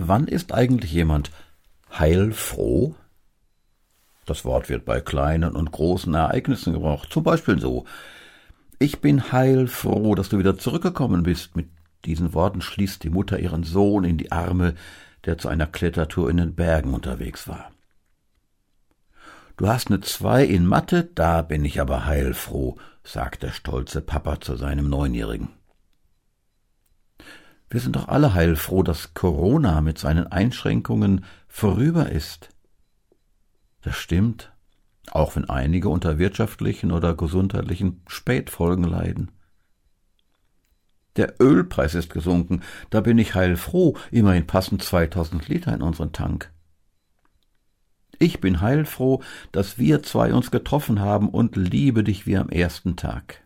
Wann ist eigentlich jemand heilfroh? Das Wort wird bei kleinen und großen Ereignissen gebraucht, zum Beispiel so. Ich bin heilfroh, dass du wieder zurückgekommen bist. Mit diesen Worten schließt die Mutter ihren Sohn in die Arme, der zu einer Klettertour in den Bergen unterwegs war. Du hast ne Zwei in Mathe, da bin ich aber heilfroh, sagt der stolze Papa zu seinem Neunjährigen. Wir sind doch alle heilfroh, dass Corona mit seinen Einschränkungen vorüber ist. Das stimmt, auch wenn einige unter wirtschaftlichen oder gesundheitlichen Spätfolgen leiden. Der Ölpreis ist gesunken, da bin ich heilfroh, immerhin passen 2000 Liter in unseren Tank. Ich bin heilfroh, dass wir zwei uns getroffen haben und liebe dich wie am ersten Tag.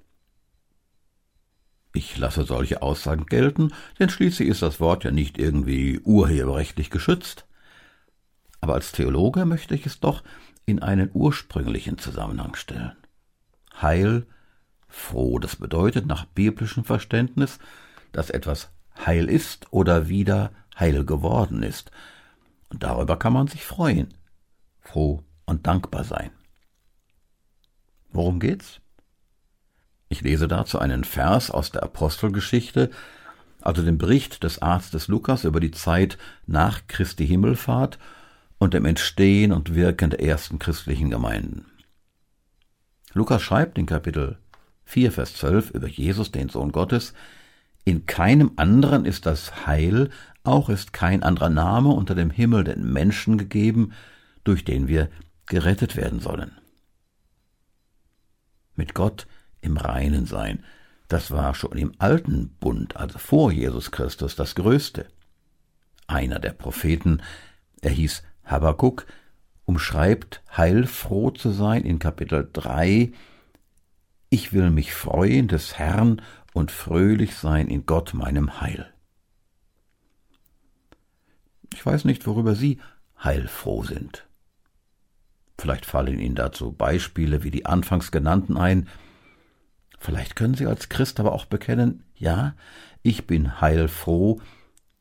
Ich lasse solche Aussagen gelten, denn schließlich ist das Wort ja nicht irgendwie urheberrechtlich geschützt. Aber als Theologe möchte ich es doch in einen ursprünglichen Zusammenhang stellen. Heil, froh, das bedeutet nach biblischem Verständnis, dass etwas heil ist oder wieder heil geworden ist. Und darüber kann man sich freuen, froh und dankbar sein. Worum geht's? Ich lese dazu einen Vers aus der Apostelgeschichte, also den Bericht des Arztes Lukas über die Zeit nach Christi Himmelfahrt und dem Entstehen und Wirken der ersten christlichen Gemeinden. Lukas schreibt in Kapitel 4, Vers 12 über Jesus, den Sohn Gottes, in keinem anderen ist das Heil, auch ist kein anderer Name unter dem Himmel den Menschen gegeben, durch den wir gerettet werden sollen. Mit Gott im Reinen sein. Das war schon im alten Bund, also vor Jesus Christus, das Größte. Einer der Propheten, er hieß Habakuk, umschreibt, heilfroh zu sein in Kapitel 3. Ich will mich freuen des Herrn und fröhlich sein in Gott meinem Heil. Ich weiß nicht, worüber Sie heilfroh sind. Vielleicht fallen Ihnen dazu Beispiele wie die anfangs genannten ein, Vielleicht können Sie als Christ aber auch bekennen, ja, ich bin heilfroh,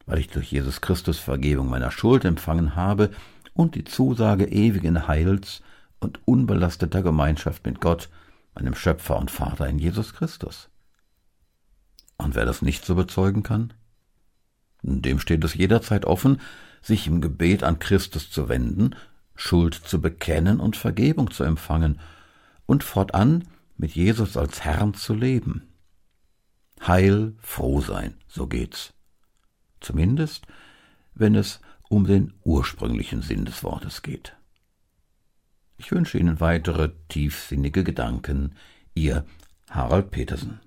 weil ich durch Jesus Christus Vergebung meiner Schuld empfangen habe und die Zusage ewigen Heils und unbelasteter Gemeinschaft mit Gott, meinem Schöpfer und Vater in Jesus Christus. Und wer das nicht so bezeugen kann? Dem steht es jederzeit offen, sich im Gebet an Christus zu wenden, Schuld zu bekennen und Vergebung zu empfangen und fortan mit Jesus als Herrn zu leben. Heil, froh sein, so geht's. Zumindest, wenn es um den ursprünglichen Sinn des Wortes geht. Ich wünsche Ihnen weitere tiefsinnige Gedanken. Ihr Harald Petersen.